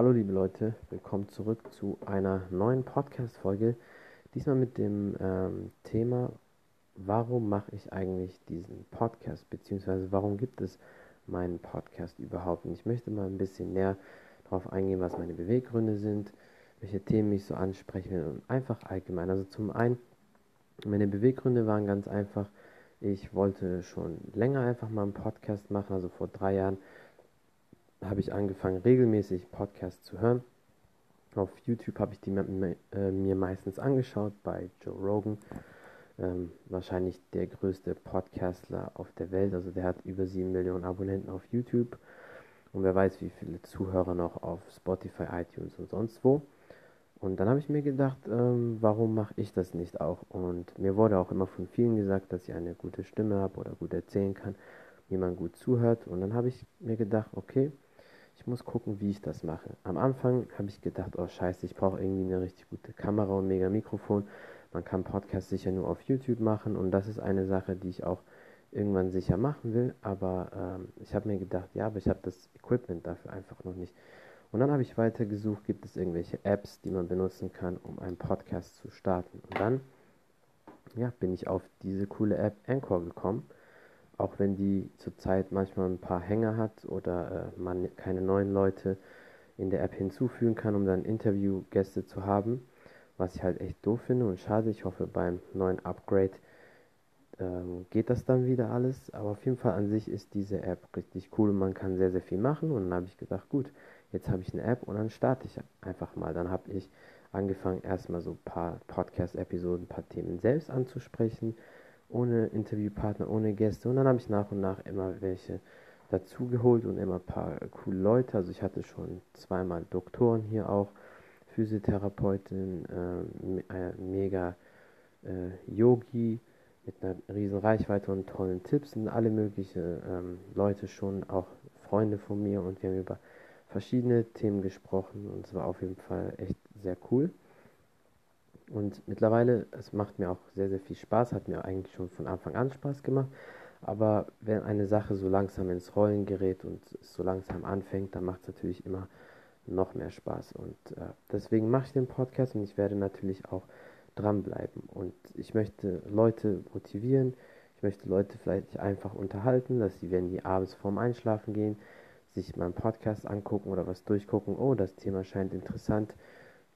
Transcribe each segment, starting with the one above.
Hallo liebe Leute, willkommen zurück zu einer neuen Podcast-Folge. Diesmal mit dem ähm, Thema, warum mache ich eigentlich diesen Podcast, beziehungsweise warum gibt es meinen Podcast überhaupt? Und ich möchte mal ein bisschen näher darauf eingehen, was meine Beweggründe sind, welche Themen mich so ansprechen und einfach allgemein. Also zum einen, meine Beweggründe waren ganz einfach, ich wollte schon länger einfach mal einen Podcast machen, also vor drei Jahren habe ich angefangen, regelmäßig Podcasts zu hören. Auf YouTube habe ich die äh, mir meistens angeschaut, bei Joe Rogan. Ähm, wahrscheinlich der größte Podcastler auf der Welt. Also der hat über 7 Millionen Abonnenten auf YouTube. Und wer weiß, wie viele Zuhörer noch auf Spotify, iTunes und sonst wo. Und dann habe ich mir gedacht, ähm, warum mache ich das nicht auch? Und mir wurde auch immer von vielen gesagt, dass ich eine gute Stimme habe oder gut erzählen kann, wie man gut zuhört. Und dann habe ich mir gedacht, okay, ich muss gucken, wie ich das mache. Am Anfang habe ich gedacht, oh scheiße, ich brauche irgendwie eine richtig gute Kamera und mega Mikrofon. Man kann Podcasts sicher nur auf YouTube machen und das ist eine Sache, die ich auch irgendwann sicher machen will. Aber ähm, ich habe mir gedacht, ja, aber ich habe das Equipment dafür einfach noch nicht. Und dann habe ich weiter gesucht, gibt es irgendwelche Apps, die man benutzen kann, um einen Podcast zu starten. Und dann ja, bin ich auf diese coole App Anchor gekommen auch wenn die zurzeit manchmal ein paar Hänger hat oder äh, man keine neuen Leute in der App hinzufügen kann, um dann Interviewgäste zu haben, was ich halt echt doof finde und schade. Ich hoffe, beim neuen Upgrade ähm, geht das dann wieder alles. Aber auf jeden Fall an sich ist diese App richtig cool und man kann sehr, sehr viel machen. Und dann habe ich gedacht, gut, jetzt habe ich eine App und dann starte ich einfach mal. Dann habe ich angefangen, erstmal so ein paar Podcast-Episoden, ein paar Themen selbst anzusprechen ohne Interviewpartner, ohne Gäste. Und dann habe ich nach und nach immer welche dazugeholt und immer ein paar coole Leute. Also ich hatte schon zweimal Doktoren hier auch, Physiotherapeutin, äh, mega äh, Yogi mit einer riesen Reichweite und tollen Tipps und alle möglichen ähm, Leute schon, auch Freunde von mir und wir haben über verschiedene Themen gesprochen und es war auf jeden Fall echt sehr cool. Und mittlerweile, es macht mir auch sehr, sehr viel Spaß, hat mir eigentlich schon von Anfang an Spaß gemacht. Aber wenn eine Sache so langsam ins Rollen gerät und so langsam anfängt, dann macht es natürlich immer noch mehr Spaß. Und äh, deswegen mache ich den Podcast und ich werde natürlich auch dranbleiben. Und ich möchte Leute motivieren, ich möchte Leute vielleicht einfach unterhalten, dass sie, wenn die abends vorm Einschlafen gehen, sich meinen Podcast angucken oder was durchgucken, oh, das Thema scheint interessant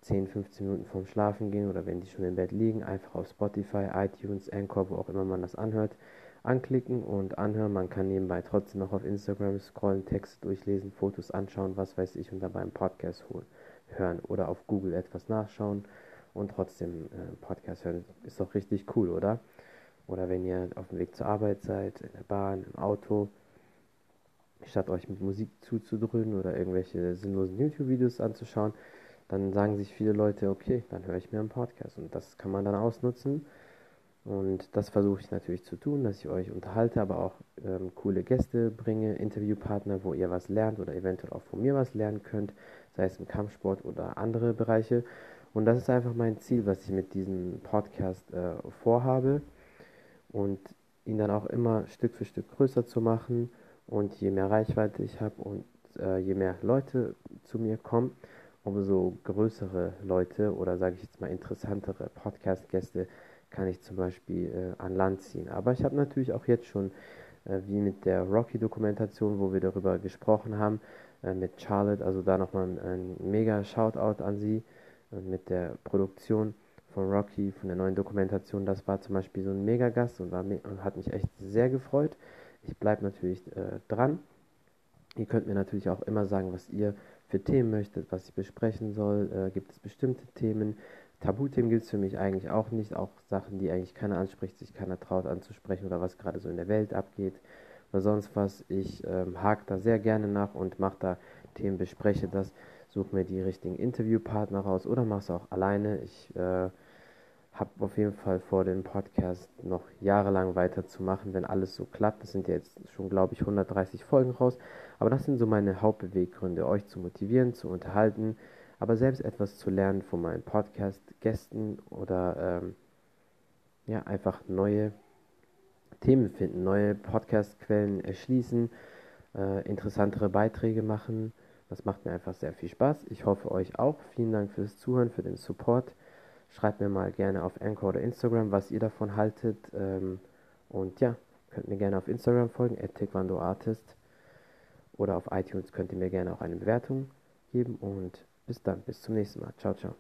10, 15 Minuten vorm Schlafen gehen oder wenn die schon im Bett liegen, einfach auf Spotify, iTunes, Anchor, wo auch immer man das anhört, anklicken und anhören. Man kann nebenbei trotzdem noch auf Instagram scrollen, Texte durchlesen, Fotos anschauen, was weiß ich und dabei einen Podcast holen, hören oder auf Google etwas nachschauen und trotzdem äh, Podcast hören. Ist doch richtig cool, oder? Oder wenn ihr auf dem Weg zur Arbeit seid, in der Bahn, im Auto, statt euch mit Musik zuzudröhnen oder irgendwelche sinnlosen YouTube-Videos anzuschauen, dann sagen sich viele Leute, okay, dann höre ich mir einen Podcast. Und das kann man dann ausnutzen. Und das versuche ich natürlich zu tun, dass ich euch unterhalte, aber auch ähm, coole Gäste bringe, Interviewpartner, wo ihr was lernt oder eventuell auch von mir was lernen könnt, sei es im Kampfsport oder andere Bereiche. Und das ist einfach mein Ziel, was ich mit diesem Podcast äh, vorhabe. Und ihn dann auch immer Stück für Stück größer zu machen. Und je mehr Reichweite ich habe und äh, je mehr Leute zu mir kommen, umso größere Leute oder sage ich jetzt mal interessantere Podcast-Gäste kann ich zum Beispiel äh, an Land ziehen. Aber ich habe natürlich auch jetzt schon, äh, wie mit der Rocky-Dokumentation, wo wir darüber gesprochen haben, äh, mit Charlotte, also da nochmal ein, ein mega Shoutout an sie und mit der Produktion von Rocky, von der neuen Dokumentation. Das war zum Beispiel so ein Mega-Gast und, und hat mich echt sehr gefreut. Ich bleibe natürlich äh, dran. Ihr könnt mir natürlich auch immer sagen, was ihr für Themen möchtet, was ich besprechen soll. Äh, gibt es bestimmte Themen? Tabuthemen gibt es für mich eigentlich auch nicht. Auch Sachen, die eigentlich keiner anspricht, sich keiner traut anzusprechen oder was gerade so in der Welt abgeht oder sonst was. Ich ähm, hake da sehr gerne nach und mache da Themen, bespreche das, suche mir die richtigen Interviewpartner raus oder mache es auch alleine. Ich äh, habe auf jeden Fall vor, den Podcast noch jahrelang weiterzumachen, wenn alles so klappt. Das sind ja jetzt schon, glaube ich, 130 Folgen raus. Aber das sind so meine Hauptbeweggründe, euch zu motivieren, zu unterhalten, aber selbst etwas zu lernen von meinen Podcast-Gästen oder ähm, ja, einfach neue Themen finden, neue Podcast-Quellen erschließen, äh, interessantere Beiträge machen Das macht mir einfach sehr viel Spaß. Ich hoffe euch auch. Vielen Dank fürs Zuhören, für den Support. Schreibt mir mal gerne auf Anchor oder Instagram, was ihr davon haltet. Ähm, und ja, könnt mir gerne auf Instagram folgen, taekwondoartist. Oder auf iTunes könnt ihr mir gerne auch eine Bewertung geben. Und bis dann, bis zum nächsten Mal. Ciao, ciao.